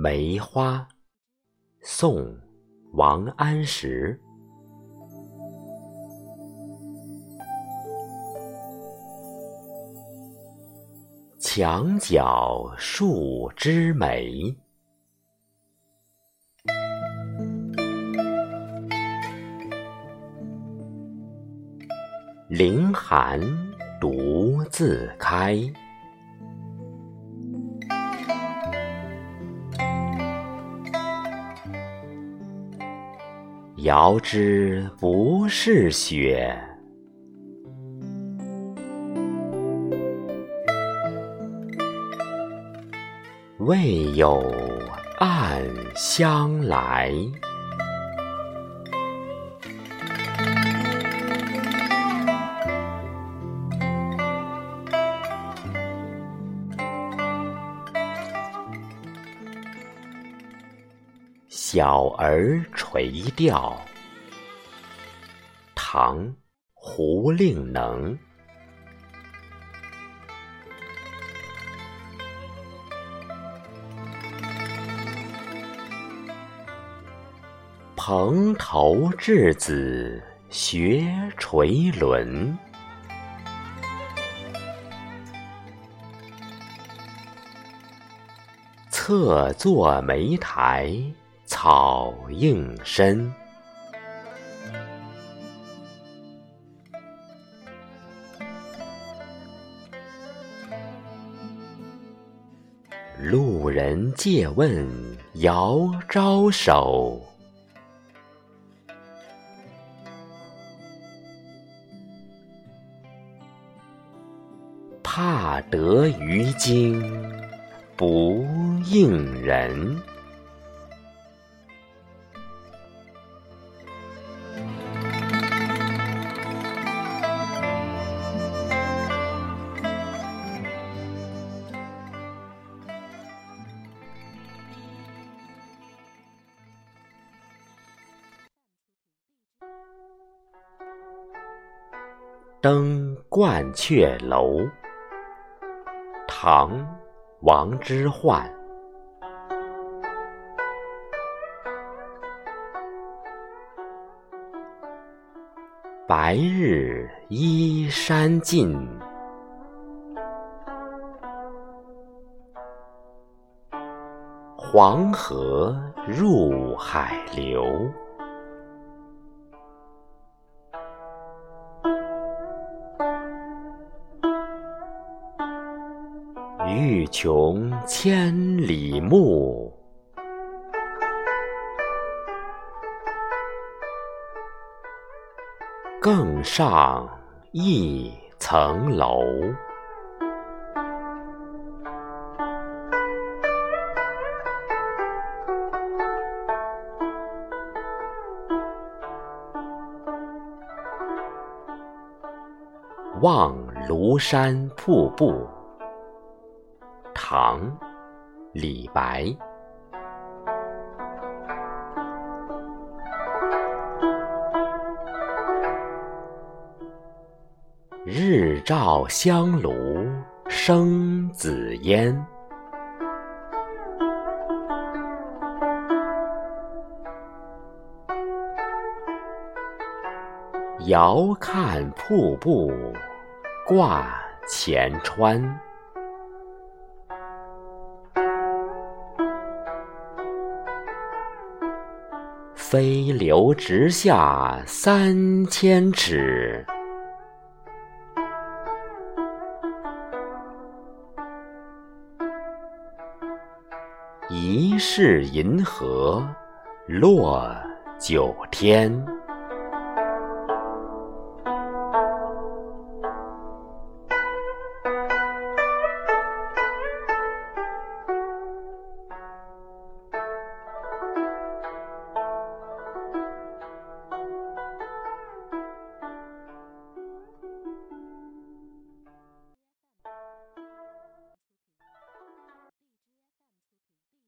梅花，宋·王安石。墙角数枝梅，凌寒独自开。遥知不是雪，为有暗香来。小儿垂钓，唐·胡令能。蓬头稚子学垂纶。侧坐莓苔草映身，路人借问遥招手，怕得鱼惊不应人。登鹳雀楼，唐·王之涣。白日依山尽，黄河入海流。欲穷千里目，更上一层楼。望庐山瀑布。唐·李白。日照香炉生紫烟，遥看瀑布挂前川。飞流直下三千尺，疑是银河落九天。